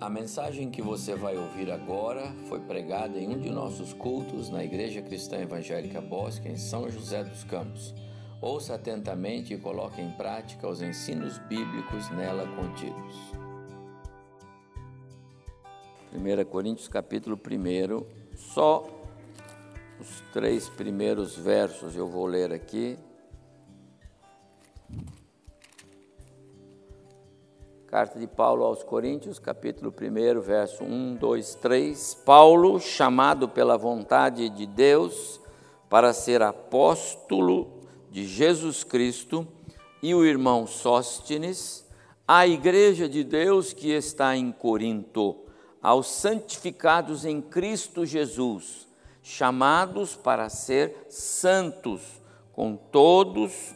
A mensagem que você vai ouvir agora foi pregada em um de nossos cultos na Igreja Cristã Evangélica Bosque, em São José dos Campos. Ouça atentamente e coloque em prática os ensinos bíblicos nela contidos. 1 Coríntios capítulo 1, só os três primeiros versos eu vou ler aqui. Carta de Paulo aos Coríntios, capítulo 1, verso 1, 2, 3. Paulo, chamado pela vontade de Deus para ser apóstolo de Jesus Cristo, e o irmão Sóstenes, à igreja de Deus que está em Corinto, aos santificados em Cristo Jesus, chamados para ser santos, com todos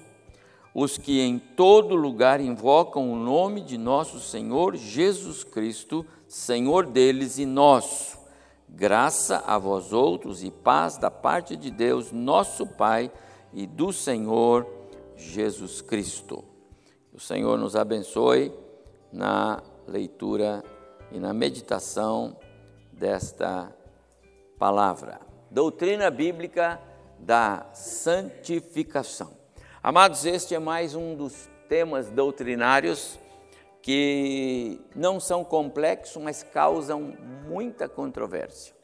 os que em todo lugar invocam o nome de nosso Senhor Jesus Cristo, Senhor deles e nosso. Graça a vós outros e paz da parte de Deus, nosso Pai, e do Senhor Jesus Cristo. O Senhor nos abençoe na leitura e na meditação desta palavra. Doutrina bíblica da santificação. Amados, este é mais um dos temas doutrinários que não são complexos, mas causam muita controvérsia.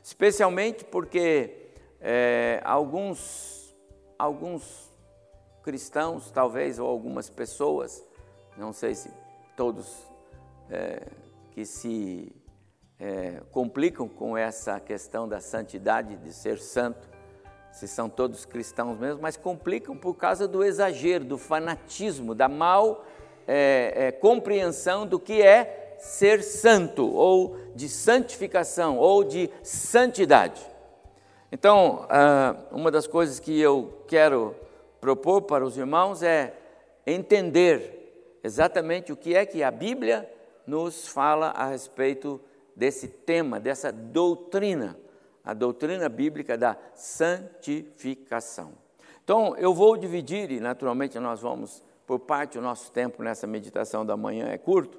Especialmente porque é, alguns, alguns cristãos, talvez, ou algumas pessoas, não sei se todos é, que se é, complicam com essa questão da santidade, de ser santo, se são todos cristãos mesmo, mas complicam por causa do exagero, do fanatismo, da mal é, é, compreensão do que é ser santo, ou de santificação, ou de santidade. Então, ah, uma das coisas que eu quero propor para os irmãos é entender exatamente o que é que a Bíblia nos fala a respeito desse tema, dessa doutrina a doutrina bíblica da santificação. Então, eu vou dividir, e naturalmente nós vamos, por parte, o nosso tempo nessa meditação da manhã é curto,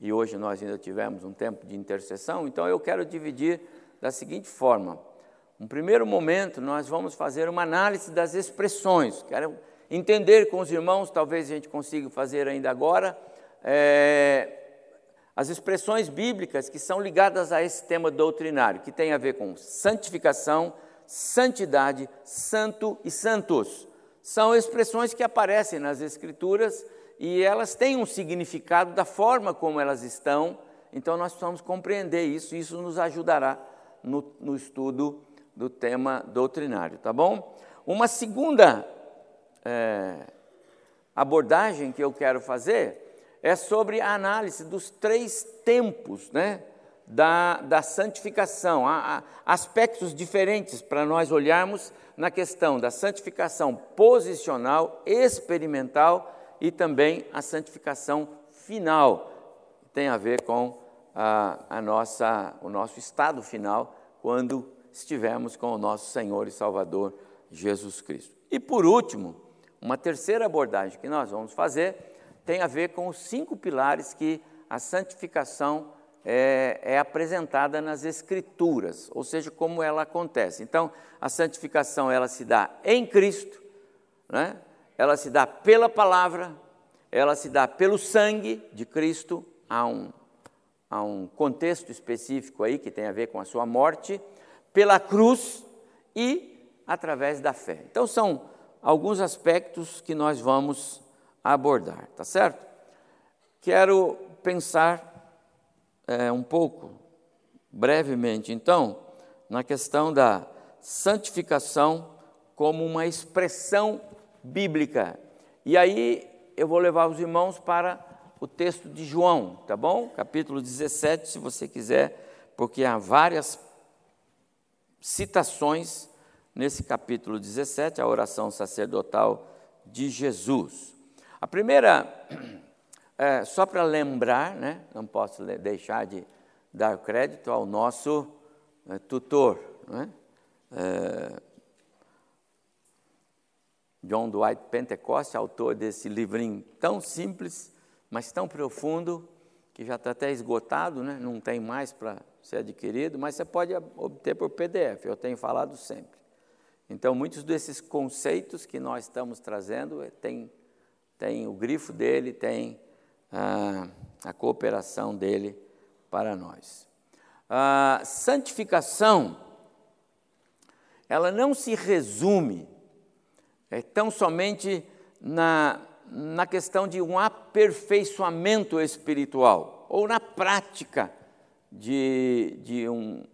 e hoje nós ainda tivemos um tempo de intercessão, então eu quero dividir da seguinte forma. Um primeiro momento, nós vamos fazer uma análise das expressões. Quero entender com os irmãos, talvez a gente consiga fazer ainda agora, é, as expressões bíblicas que são ligadas a esse tema doutrinário, que tem a ver com santificação, santidade, santo e santos. São expressões que aparecem nas Escrituras e elas têm um significado da forma como elas estão, então nós precisamos compreender isso e isso nos ajudará no, no estudo do tema doutrinário, tá bom? Uma segunda é, abordagem que eu quero fazer é sobre a análise dos três tempos né, da, da santificação. Há, há aspectos diferentes para nós olharmos na questão da santificação posicional, experimental e também a santificação final. Tem a ver com a, a nossa, o nosso estado final quando estivermos com o nosso Senhor e Salvador Jesus Cristo. E por último, uma terceira abordagem que nós vamos fazer tem a ver com os cinco pilares que a santificação é, é, apresentada nas Escrituras, ou seja, como ela acontece. Então, a santificação ela se dá em Cristo, né? ela se dá pela palavra, ela se dá pelo sangue de Cristo, há um, há um contexto específico aí que tem a ver com a sua morte, pela cruz e através da fé. Então, são alguns aspectos que nós vamos abordar, tá certo? Quero pensar é, um pouco, brevemente, então, na questão da santificação como uma expressão bíblica. E aí eu vou levar os irmãos para o texto de João, tá bom? Capítulo 17, se você quiser, porque há várias citações nesse capítulo 17, a oração sacerdotal de Jesus. A primeira, é, só para lembrar, né, não posso deixar de dar crédito ao nosso é, tutor, né, é, John Dwight Pentecost, autor desse livrinho tão simples, mas tão profundo, que já está até esgotado, né? não tem mais para ser adquirido, mas você pode obter por PDF, eu tenho falado sempre. Então, muitos desses conceitos que nós estamos trazendo eh, tem, o grifo dele, tem ah, a cooperação dele para nós. A santificação, ela não se resume é, tão somente na, na questão de um aperfeiçoamento espiritual, ou na prática de, de um,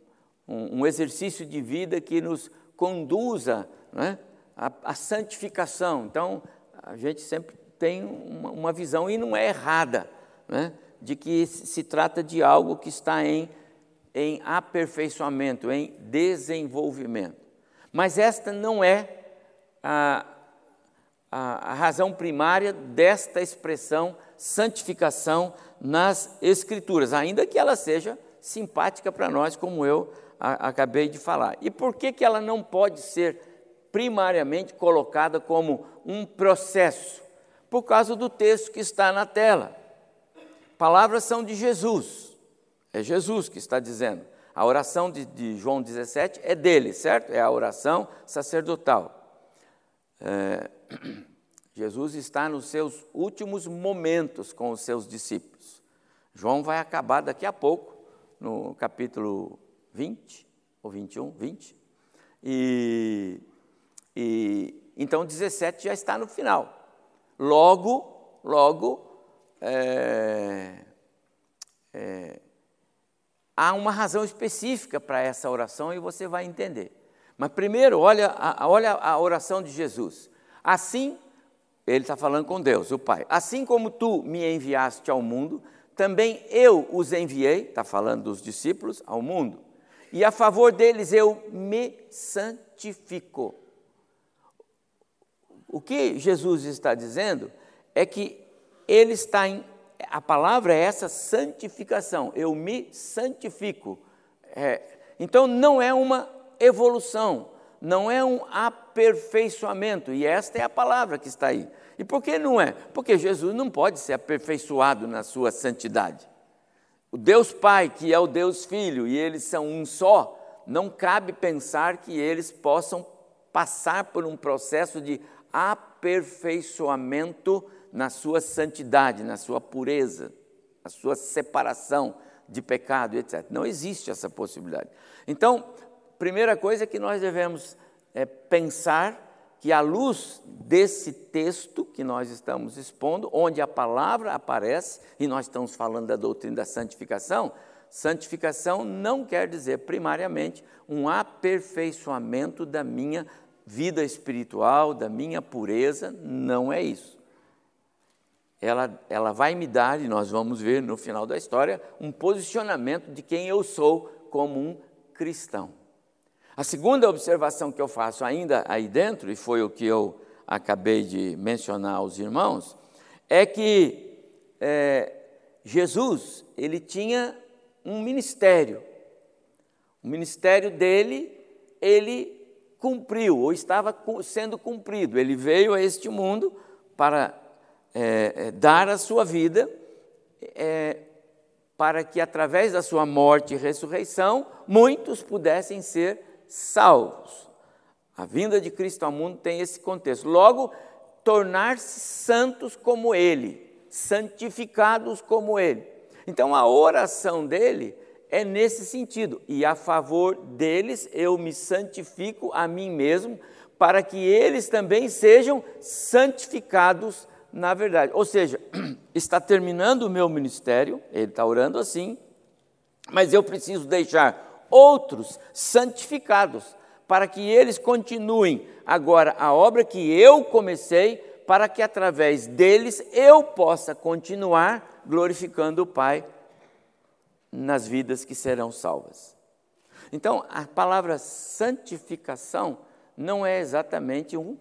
um, um exercício de vida que nos conduza né, à, à, santificação. Então, a gente sempre tem uma, uma visão, e não é errada, né, de que se trata de algo que está em, em aperfeiçoamento, em desenvolvimento. Mas esta não é a, a, a razão primária desta expressão santificação nas Escrituras, ainda que ela seja simpática para nós, como eu a, acabei de falar. E por que, que ela não pode ser primariamente colocada como um processo? Por causa do texto que está na tela. Palavras são de Jesus, é Jesus que está dizendo. A oração de, de João 17 é dele, certo? É a oração sacerdotal. É, Jesus está nos seus últimos momentos com os seus discípulos. João vai acabar daqui a pouco, no capítulo 20 ou 21, 20. E, e então 17 já está no final. Logo, logo, é, é, há uma razão específica para essa oração e você vai entender. Mas primeiro, olha, olha a oração de Jesus. Assim, ele está falando com Deus, o Pai. Assim como tu me enviaste ao mundo, também eu os enviei, está falando dos discípulos, ao mundo. E a favor deles eu me santifico. O que Jesus está dizendo é que ele está em. A palavra é essa santificação. Eu me santifico. É, então não é uma evolução, não é um aperfeiçoamento, e esta é a palavra que está aí. E por que não é? Porque Jesus não pode ser aperfeiçoado na sua santidade. O Deus Pai, que é o Deus Filho, e eles são um só, não cabe pensar que eles possam passar por um processo de aperfeiçoamento na sua santidade, na sua pureza, na sua separação de pecado, etc. Não existe essa possibilidade. Então, primeira coisa que nós devemos é, pensar que, à luz desse texto que nós estamos expondo, onde a palavra aparece, e nós estamos falando da doutrina da santificação, santificação não quer dizer primariamente um aperfeiçoamento da minha vida espiritual, da minha pureza, não é isso. Ela, ela vai me dar, e nós vamos ver no final da história, um posicionamento de quem eu sou como um cristão. A segunda observação que eu faço ainda aí dentro, e foi o que eu acabei de mencionar aos irmãos, é que é, Jesus ele tinha um ministério. O ministério dele, ele cumpriu, ou estava sendo cumprido. Ele veio a este mundo para é, é, dar a sua vida, é, para que através da sua morte e ressurreição, muitos pudessem ser salvos. A vinda de Cristo ao mundo tem esse contexto. Logo, tornar-se santos como Ele, santificados como Ele. Então, a oração dele é nesse sentido. E a favor deles, eu me santifico a mim mesmo, para que eles também sejam santificados na verdade. Ou seja, está terminando o meu ministério, ele está orando assim, mas eu preciso deixar outros santificados, para que eles continuem agora a obra que eu comecei, para que através deles eu possa continuar glorificando o Pai nas vidas que serão salvas. Então, a palavra santificação não é exatamente um,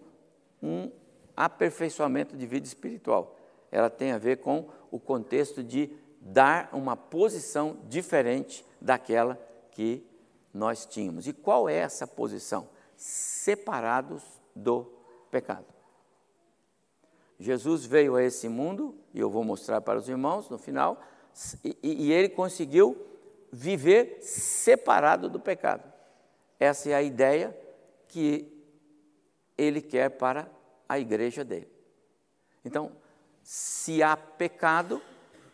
um aperfeiçoamento de vida espiritual. Ela tem a ver com o contexto de dar uma posição diferente daquela que nós tínhamos. E qual é essa posição? Separados do pecado. Jesus veio a esse mundo, e eu vou mostrar para os irmãos no final, e, e ele conseguiu viver separado do pecado. Essa é a ideia que ele quer para a igreja dele. Então, se há pecado,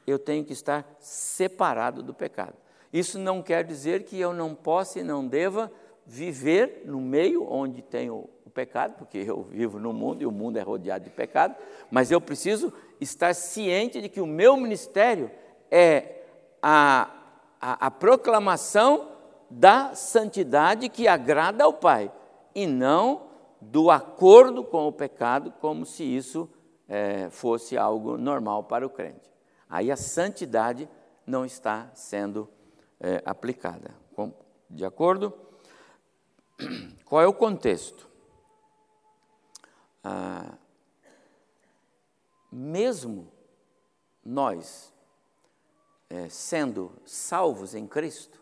eu tenho que estar separado do pecado. Isso não quer dizer que eu não possa e não deva viver no meio onde tem o, o pecado, porque eu vivo no mundo e o mundo é rodeado de pecado, mas eu preciso estar ciente de que o meu ministério é a, a, a proclamação da santidade que agrada ao Pai e não do acordo com o pecado, como se isso é, fosse algo normal para o crente. Aí a santidade não está sendo é, aplicada. De acordo? Qual é o contexto? Ah, mesmo nós é, sendo salvos em Cristo,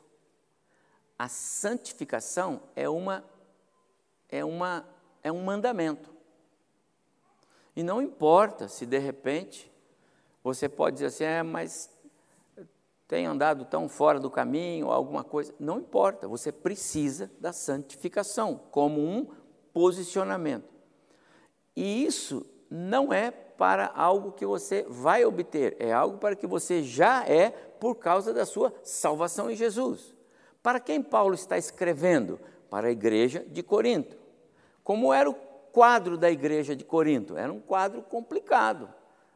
a santificação é uma é uma é um mandamento. E não importa se de repente você pode dizer assim, é, mas tem andado tão fora do caminho, alguma coisa. Não importa, você precisa da santificação como um posicionamento. E isso não é para algo que você vai obter, é algo para que você já é por causa da sua salvação em Jesus. Para quem Paulo está escrevendo? Para a igreja de Corinto. Como era o quadro da igreja de Corinto? Era um quadro complicado.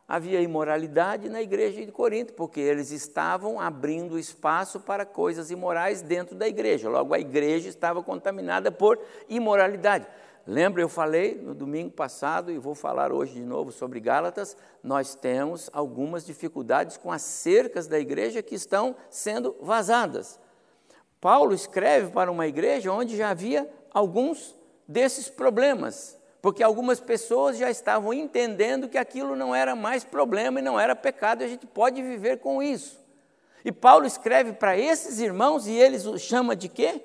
Havia imoralidade na igreja de Corinto, porque eles estavam abrindo espaço para coisas imorais dentro da igreja. Logo, a igreja estava contaminada por imoralidade. Lembra, eu falei no domingo passado e vou falar hoje de novo sobre Gálatas. Nós temos algumas dificuldades com as cercas da igreja que estão sendo vazadas. Paulo escreve para uma igreja onde já havia alguns desses problemas, porque algumas pessoas já estavam entendendo que aquilo não era mais problema e não era pecado, e a gente pode viver com isso. E Paulo escreve para esses irmãos e eles o chama de quê?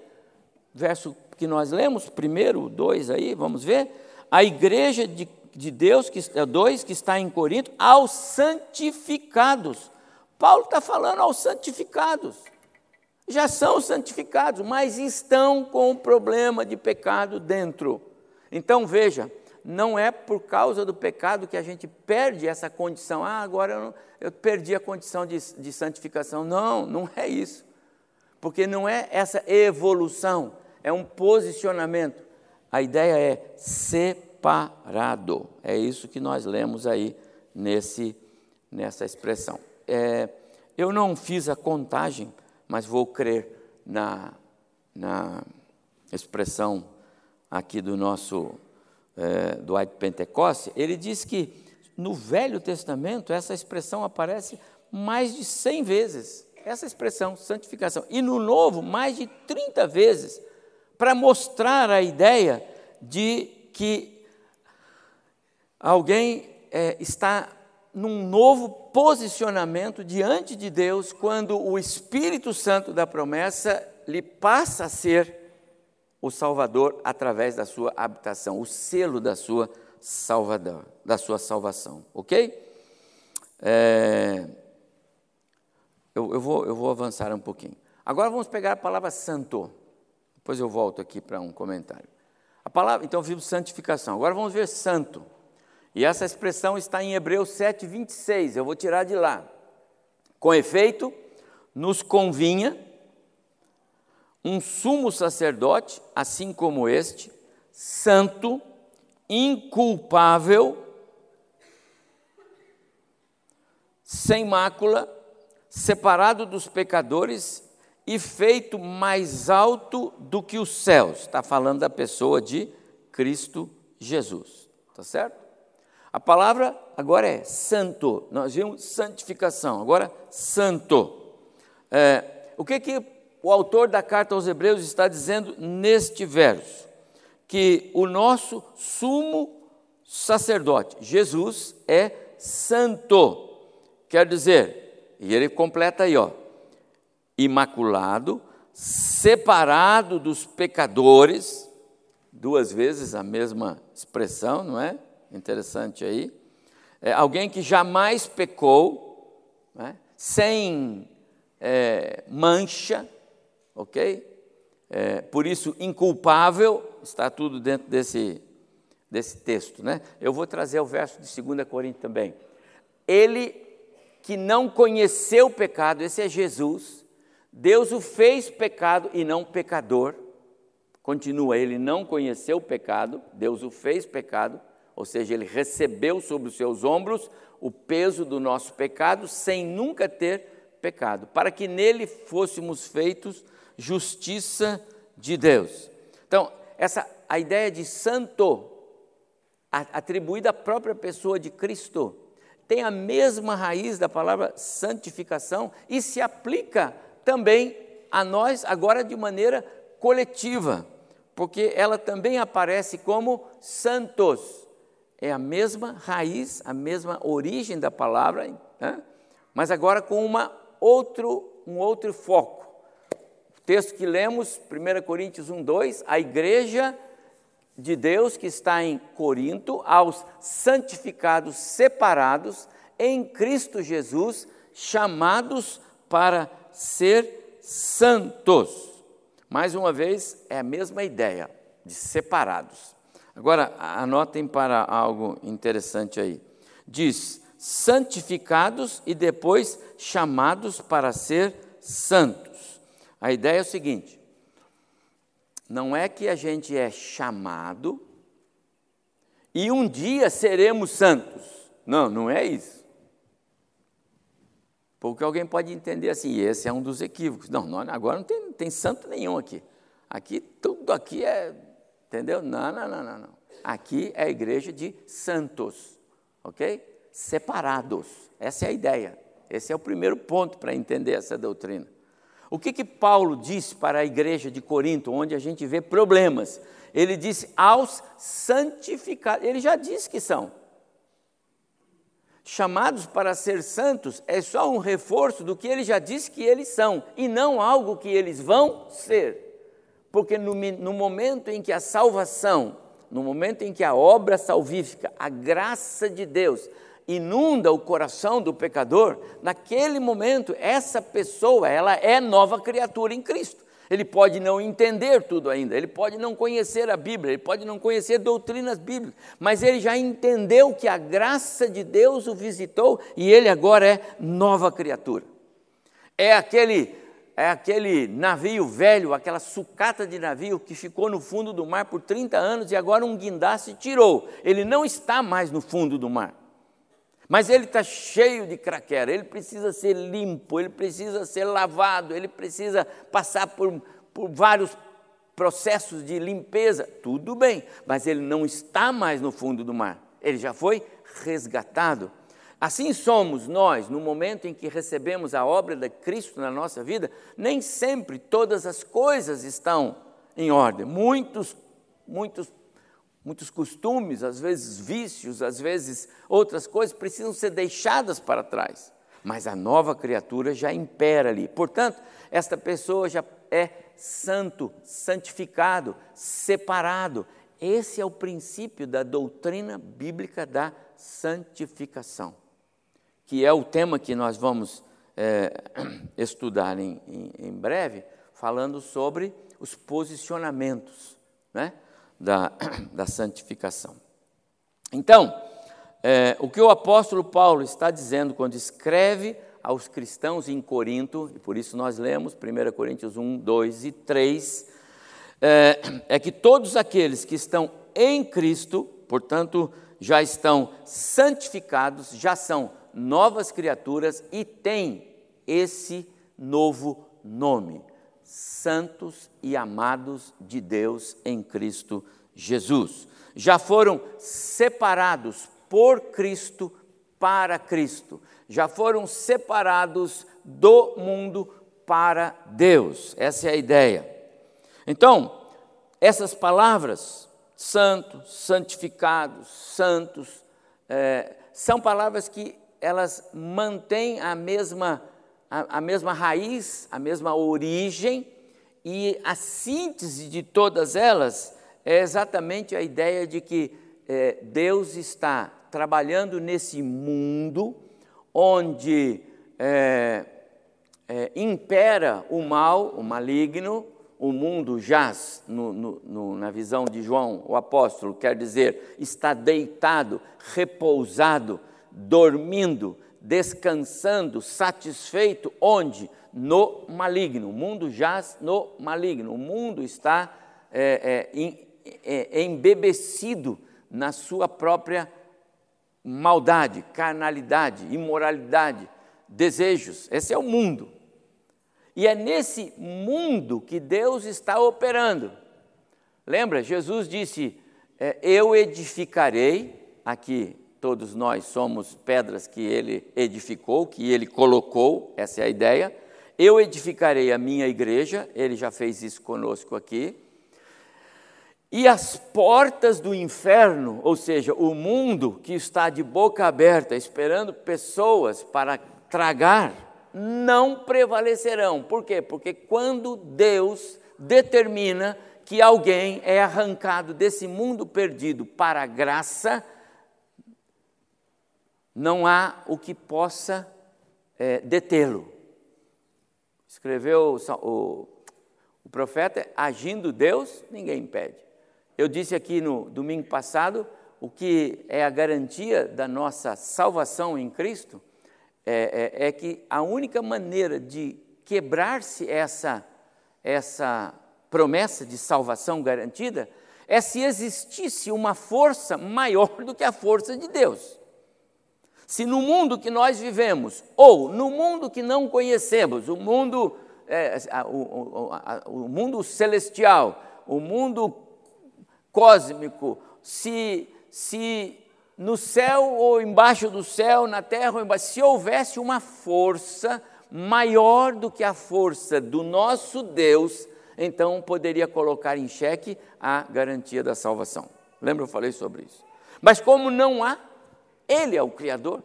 Verso que nós lemos, primeiro, dois aí, vamos ver. A igreja de, de Deus, que, dois, que está em Corinto, aos santificados. Paulo está falando aos santificados já são santificados, mas estão com o problema de pecado dentro. Então veja, não é por causa do pecado que a gente perde essa condição. Ah, agora eu, não, eu perdi a condição de, de santificação. Não, não é isso. Porque não é essa evolução, é um posicionamento. A ideia é separado. É isso que nós lemos aí nesse, nessa expressão. É, eu não fiz a contagem mas vou crer na, na expressão aqui do nosso é, White Pentecoste, ele diz que no Velho Testamento essa expressão aparece mais de 100 vezes, essa expressão, santificação, e no Novo mais de 30 vezes, para mostrar a ideia de que alguém é, está num novo posicionamento diante de Deus quando o Espírito Santo da promessa lhe passa a ser o Salvador através da sua habitação, o selo da sua salvador, da sua salvação, ok? É, eu, eu, vou, eu vou avançar um pouquinho. Agora vamos pegar a palavra santo. Depois eu volto aqui para um comentário. A palavra, então vimos santificação. Agora vamos ver santo. E essa expressão está em Hebreus 7, 26, eu vou tirar de lá. Com efeito, nos convinha um sumo sacerdote, assim como este, santo, inculpável, sem mácula, separado dos pecadores e feito mais alto do que os céus. Está falando da pessoa de Cristo Jesus. Está certo? A palavra agora é santo. Nós vimos santificação, agora santo. É, o que, que o autor da carta aos Hebreus está dizendo neste verso? Que o nosso sumo sacerdote, Jesus, é santo. Quer dizer, e ele completa aí, ó, imaculado, separado dos pecadores, duas vezes a mesma expressão, não é? interessante aí. É alguém que jamais pecou, né? sem é, mancha, ok? É, por isso, inculpável, está tudo dentro desse, desse texto. Né? Eu vou trazer o verso de 2 Coríntios também. Ele que não conheceu o pecado, esse é Jesus, Deus o fez pecado e não pecador. Continua, ele não conheceu o pecado, Deus o fez pecado, ou seja, ele recebeu sobre os seus ombros o peso do nosso pecado sem nunca ter pecado, para que nele fôssemos feitos justiça de Deus. Então, essa a ideia de santo atribuída à própria pessoa de Cristo tem a mesma raiz da palavra santificação e se aplica também a nós agora de maneira coletiva, porque ela também aparece como santos. É a mesma raiz, a mesma origem da palavra, né? mas agora com uma outro, um outro foco. O texto que lemos, 1 Coríntios 1, 2, a igreja de Deus que está em Corinto, aos santificados separados em Cristo Jesus, chamados para ser santos. Mais uma vez, é a mesma ideia de separados. Agora, anotem para algo interessante aí. Diz: santificados e depois chamados para ser santos. A ideia é o seguinte: não é que a gente é chamado e um dia seremos santos. Não, não é isso. Porque alguém pode entender assim, esse é um dos equívocos. Não, não agora não tem, tem santo nenhum aqui. Aqui, tudo aqui é, entendeu? Não, não, não, não, não. Aqui é a igreja de santos, ok? Separados. Essa é a ideia. Esse é o primeiro ponto para entender essa doutrina. O que, que Paulo disse para a igreja de Corinto, onde a gente vê problemas? Ele disse aos santificados. Ele já disse que são chamados para ser santos é só um reforço do que ele já disse que eles são, e não algo que eles vão ser. Porque no, no momento em que a salvação, no momento em que a obra salvífica, a graça de Deus, inunda o coração do pecador, naquele momento essa pessoa, ela é nova criatura em Cristo. Ele pode não entender tudo ainda, ele pode não conhecer a Bíblia, ele pode não conhecer doutrinas bíblicas, mas ele já entendeu que a graça de Deus o visitou e ele agora é nova criatura. É aquele é aquele navio velho, aquela sucata de navio que ficou no fundo do mar por 30 anos e agora um guindaste tirou. Ele não está mais no fundo do mar. Mas ele está cheio de craquera, ele precisa ser limpo, ele precisa ser lavado, ele precisa passar por, por vários processos de limpeza. Tudo bem, mas ele não está mais no fundo do mar, ele já foi resgatado. Assim somos nós, no momento em que recebemos a obra de Cristo na nossa vida, nem sempre todas as coisas estão em ordem. Muitos, muitos Muitos costumes, às vezes vícios, às vezes outras coisas precisam ser deixadas para trás. Mas a nova criatura já impera ali. Portanto, esta pessoa já é santo, santificado, separado. Esse é o princípio da doutrina bíblica da santificação, que é o tema que nós vamos é, estudar em, em, em breve, falando sobre os posicionamentos. Né? Da, da santificação. Então, é, o que o apóstolo Paulo está dizendo quando escreve aos cristãos em Corinto, e por isso nós lemos 1 Coríntios 1, 2 e 3, é, é que todos aqueles que estão em Cristo, portanto, já estão santificados, já são novas criaturas e têm esse novo nome santos e amados de Deus em Cristo Jesus. Já foram separados por Cristo para Cristo. Já foram separados do mundo para Deus. Essa é a ideia. Então, essas palavras, santo, santificados, santos, é, são palavras que elas mantêm a mesma a, a mesma raiz, a mesma origem, e a síntese de todas elas é exatamente a ideia de que é, Deus está trabalhando nesse mundo onde é, é, impera o mal, o maligno, o mundo jaz, no, no, no, na visão de João, o apóstolo, quer dizer, está deitado, repousado, dormindo, descansando, satisfeito, onde? No maligno. O mundo jaz no maligno. O mundo está é, é, em, é, embebecido na sua própria maldade, carnalidade, imoralidade, desejos. Esse é o mundo. E é nesse mundo que Deus está operando. Lembra, Jesus disse: é, Eu edificarei, aqui todos nós somos pedras que ele edificou, que ele colocou, essa é a ideia. Eu edificarei a minha igreja, ele já fez isso conosco aqui. E as portas do inferno, ou seja, o mundo que está de boca aberta, esperando pessoas para tragar, não prevalecerão. Por quê? Porque quando Deus determina que alguém é arrancado desse mundo perdido para a graça, não há o que possa é, detê-lo. Escreveu o, o, o profeta, agindo Deus, ninguém impede. Eu disse aqui no domingo passado o que é a garantia da nossa salvação em Cristo é, é, é que a única maneira de quebrar-se essa, essa promessa de salvação garantida é se existisse uma força maior do que a força de Deus. Se no mundo que nós vivemos, ou no mundo que não conhecemos, o mundo, é, o, o, o mundo celestial, o mundo cósmico, se, se no céu ou embaixo do céu, na terra ou embaixo, se houvesse uma força maior do que a força do nosso Deus, então poderia colocar em xeque a garantia da salvação. Lembra eu falei sobre isso? Mas como não há, ele é o Criador,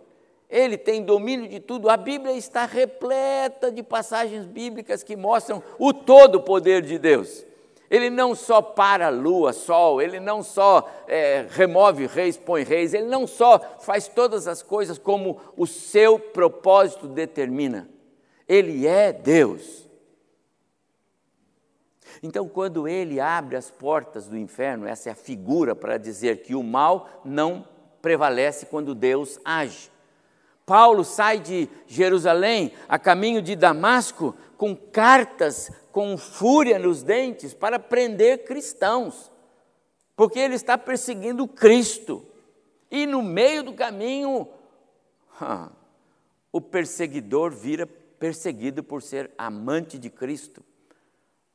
ele tem domínio de tudo. A Bíblia está repleta de passagens bíblicas que mostram o todo poder de Deus. Ele não só para lua, sol, ele não só é, remove reis, põe reis, ele não só faz todas as coisas como o seu propósito determina. Ele é Deus. Então, quando ele abre as portas do inferno, essa é a figura para dizer que o mal não prevalece quando Deus age. Paulo sai de Jerusalém a caminho de Damasco com cartas com fúria nos dentes para prender cristãos, porque ele está perseguindo Cristo. E no meio do caminho, o perseguidor vira perseguido por ser amante de Cristo.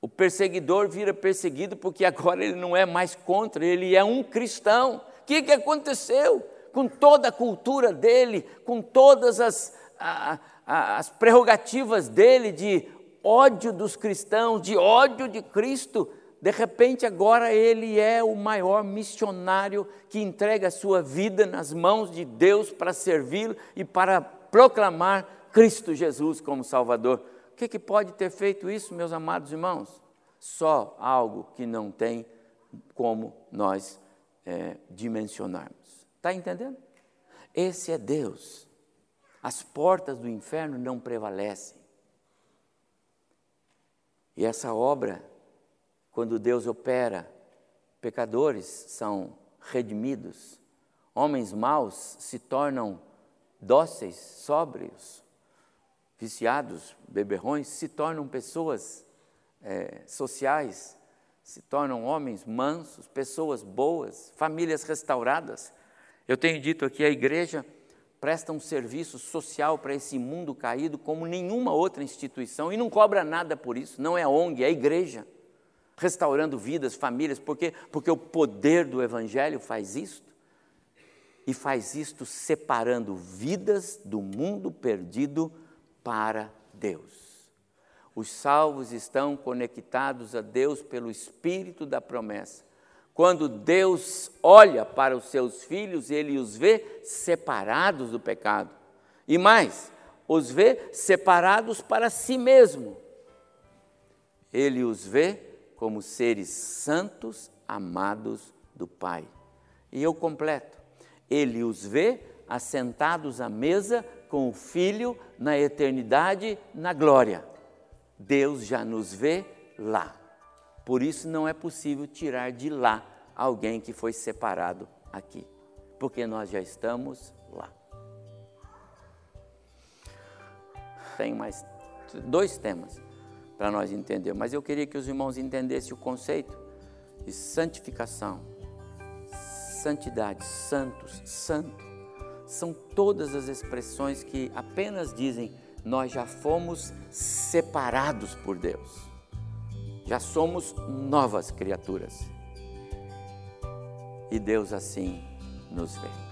O perseguidor vira perseguido porque agora ele não é mais contra, ele é um cristão. Que, que aconteceu? Com toda a cultura dele, com todas as, a, a, as prerrogativas dele de ódio dos cristãos, de ódio de Cristo, de repente agora ele é o maior missionário que entrega a sua vida nas mãos de Deus para servi-lo e para proclamar Cristo Jesus como Salvador. O que, que pode ter feito isso, meus amados irmãos? Só algo que não tem como nós é, dimensionarmos. Está entendendo? Esse é Deus. As portas do inferno não prevalecem. E essa obra, quando Deus opera, pecadores são redimidos, homens maus se tornam dóceis, sóbrios, viciados, beberrões, se tornam pessoas é, sociais, se tornam homens mansos, pessoas boas, famílias restauradas. Eu tenho dito aqui, a igreja presta um serviço social para esse mundo caído como nenhuma outra instituição e não cobra nada por isso, não é ONG, é igreja, restaurando vidas, famílias, porque, porque o poder do Evangelho faz isto e faz isto separando vidas do mundo perdido para Deus. Os salvos estão conectados a Deus pelo Espírito da promessa quando Deus olha para os seus filhos, ele os vê separados do pecado. E mais, os vê separados para si mesmo. Ele os vê como seres santos, amados do Pai. E eu completo. Ele os vê assentados à mesa com o Filho na eternidade, na glória. Deus já nos vê lá. Por isso não é possível tirar de lá alguém que foi separado aqui, porque nós já estamos lá. Tem mais dois temas para nós entender, mas eu queria que os irmãos entendessem o conceito de santificação, santidade, santos, santo. São todas as expressões que apenas dizem nós já fomos separados por Deus. Já somos novas criaturas. E Deus assim nos vê.